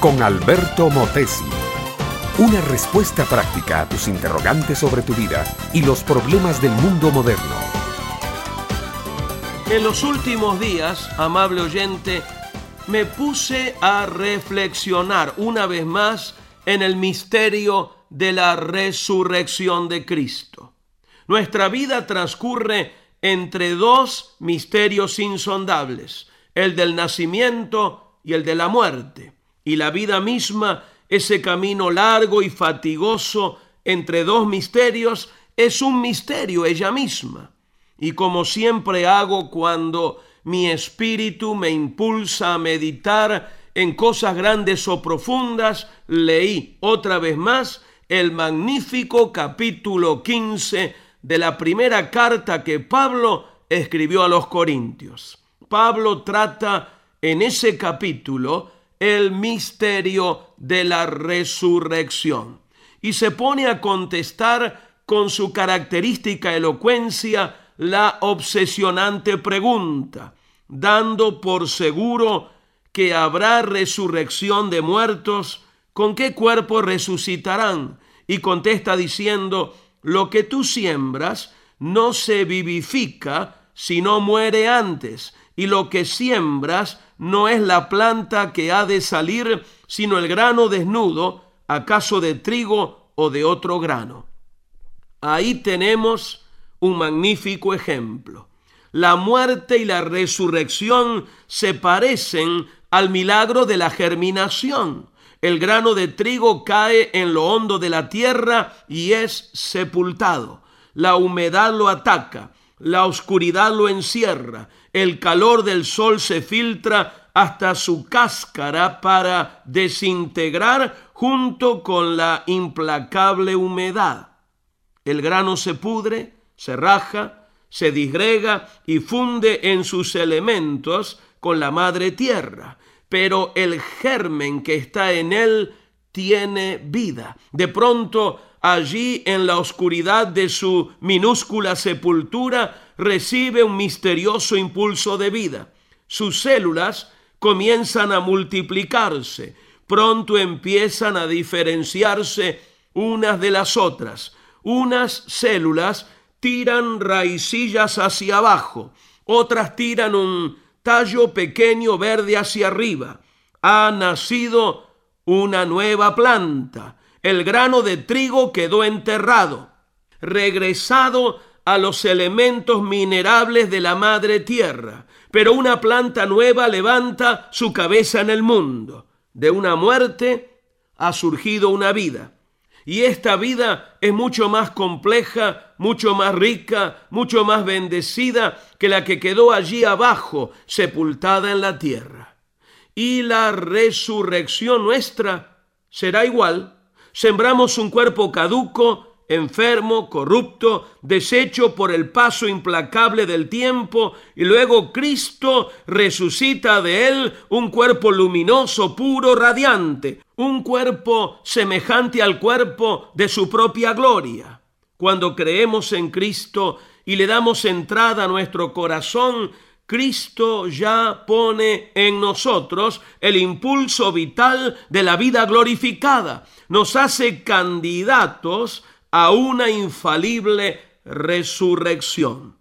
con Alberto Motesi. Una respuesta práctica a tus interrogantes sobre tu vida y los problemas del mundo moderno. En los últimos días, amable oyente, me puse a reflexionar una vez más en el misterio de la resurrección de Cristo. Nuestra vida transcurre entre dos misterios insondables, el del nacimiento y el de la muerte, y la vida misma, ese camino largo y fatigoso entre dos misterios, es un misterio ella misma. Y como siempre hago cuando mi espíritu me impulsa a meditar en cosas grandes o profundas, leí otra vez más el magnífico capítulo 15 de la primera carta que Pablo escribió a los Corintios. Pablo trata en ese capítulo el misterio de la resurrección y se pone a contestar con su característica elocuencia la obsesionante pregunta, dando por seguro que habrá resurrección de muertos, ¿con qué cuerpo resucitarán? Y contesta diciendo, lo que tú siembras no se vivifica, sino muere antes, y lo que siembras no es la planta que ha de salir, sino el grano desnudo, acaso de trigo o de otro grano. Ahí tenemos un magnífico ejemplo. La muerte y la resurrección se parecen al milagro de la germinación. El grano de trigo cae en lo hondo de la tierra y es sepultado. La humedad lo ataca, la oscuridad lo encierra, el calor del sol se filtra hasta su cáscara para desintegrar junto con la implacable humedad. El grano se pudre, se raja, se disgrega y funde en sus elementos con la madre tierra pero el germen que está en él tiene vida. De pronto, allí en la oscuridad de su minúscula sepultura, recibe un misterioso impulso de vida. Sus células comienzan a multiplicarse, pronto empiezan a diferenciarse unas de las otras. Unas células tiran raicillas hacia abajo, otras tiran un tallo pequeño verde hacia arriba. Ha nacido una nueva planta. El grano de trigo quedó enterrado, regresado a los elementos minerables de la madre tierra. Pero una planta nueva levanta su cabeza en el mundo. De una muerte ha surgido una vida. Y esta vida es mucho más compleja, mucho más rica, mucho más bendecida que la que quedó allí abajo, sepultada en la tierra. Y la resurrección nuestra será igual. Sembramos un cuerpo caduco, enfermo, corrupto, deshecho por el paso implacable del tiempo, y luego Cristo resucita de él un cuerpo luminoso, puro, radiante, un cuerpo semejante al cuerpo de su propia gloria. Cuando creemos en Cristo y le damos entrada a nuestro corazón, Cristo ya pone en nosotros el impulso vital de la vida glorificada. Nos hace candidatos a una infalible resurrección.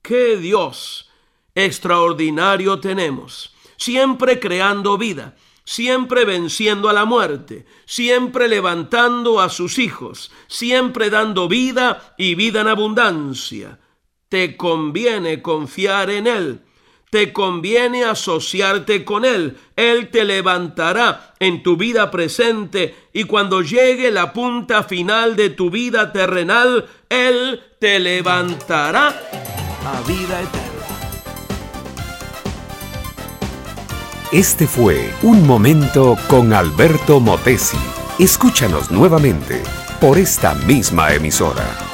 ¡Qué Dios extraordinario tenemos! Siempre creando vida, siempre venciendo a la muerte, siempre levantando a sus hijos, siempre dando vida y vida en abundancia. Te conviene confiar en Él te conviene asociarte con Él. Él te levantará en tu vida presente y cuando llegue la punta final de tu vida terrenal, Él te levantará a vida eterna. Este fue Un Momento con Alberto Motesi. Escúchanos nuevamente por esta misma emisora.